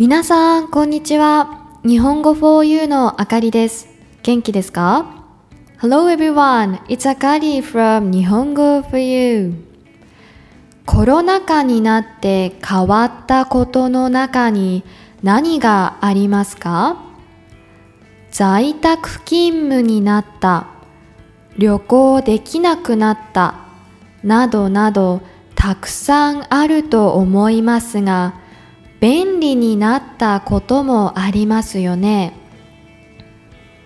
皆さん、こんにちは。日本語 4U のあかりです。元気ですか ?Hello everyone, it's Akari from 日本語 4U。コロナ禍になって変わったことの中に何がありますか？在宅勤務になった、旅行できなくなった、などなどたくさんあると思いますが、便利になったこともありますよね。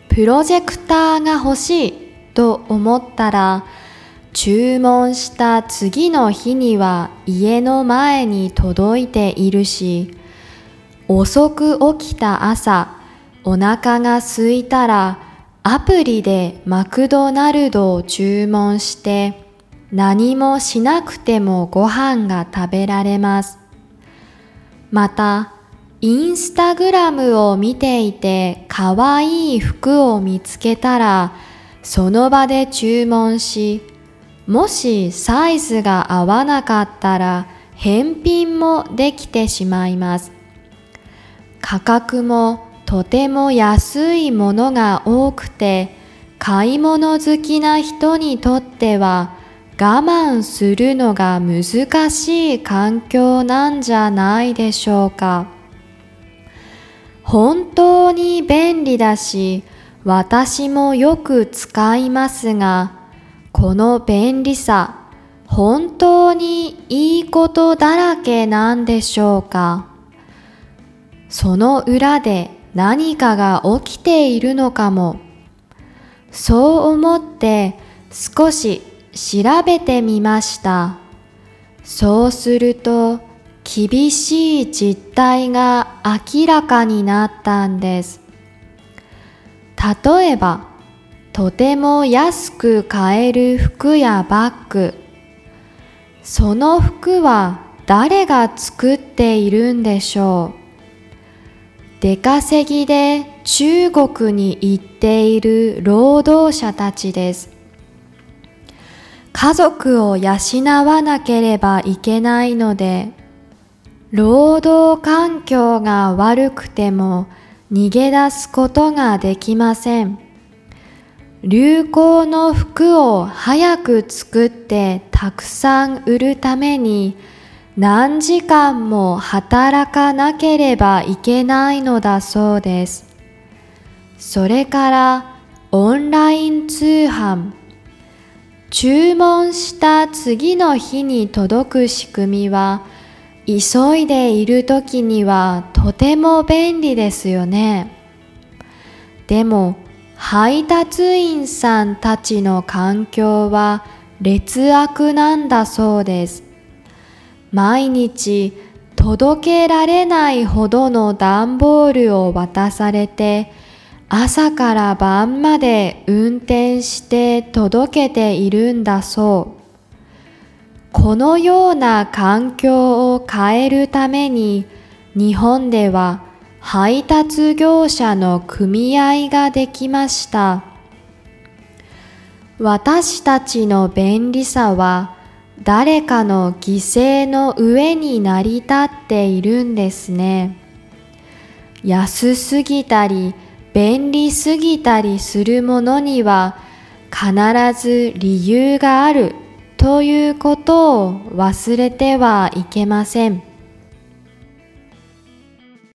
プロジェクターが欲しいと思ったら、注文した次の日には家の前に届いているし、遅く起きた朝、お腹が空いたらアプリでマクドナルドを注文して何もしなくてもご飯が食べられます。また、インスタグラムを見ていて可愛い服を見つけたらその場で注文し、もしサイズが合わなかったら返品もできてしまいます。価格もとても安いものが多くて買い物好きな人にとっては我慢するのが難しい環境なんじゃないでしょうか本当に便利だし私もよく使いますがこの便利さ本当にいいことだらけなんでしょうかその裏で何かが起きているのかも。そう思って少し調べてみました。そうすると厳しい実態が明らかになったんです。例えば、とても安く買える服やバッグ。その服は誰が作っているんでしょう出稼ぎで中国に行っている労働者たちです。家族を養わなければいけないので、労働環境が悪くても逃げ出すことができません。流行の服を早く作ってたくさん売るために何時間も働かなければいけないのだそうです。それからオンライン通販。注文した次の日に届く仕組みは急いでいる時にはとても便利ですよね。でも配達員さんたちの環境は劣悪なんだそうです。毎日届けられないほどの段ボールを渡されて朝から晩まで運転して届けているんだそう。このような環境を変えるために日本では配達業者の組合ができました。私たちの便利さは誰かの犠牲の上に成り立っているんですね。安すぎたり便利すぎたりするものには必ず理由があるということを忘れてはいけません。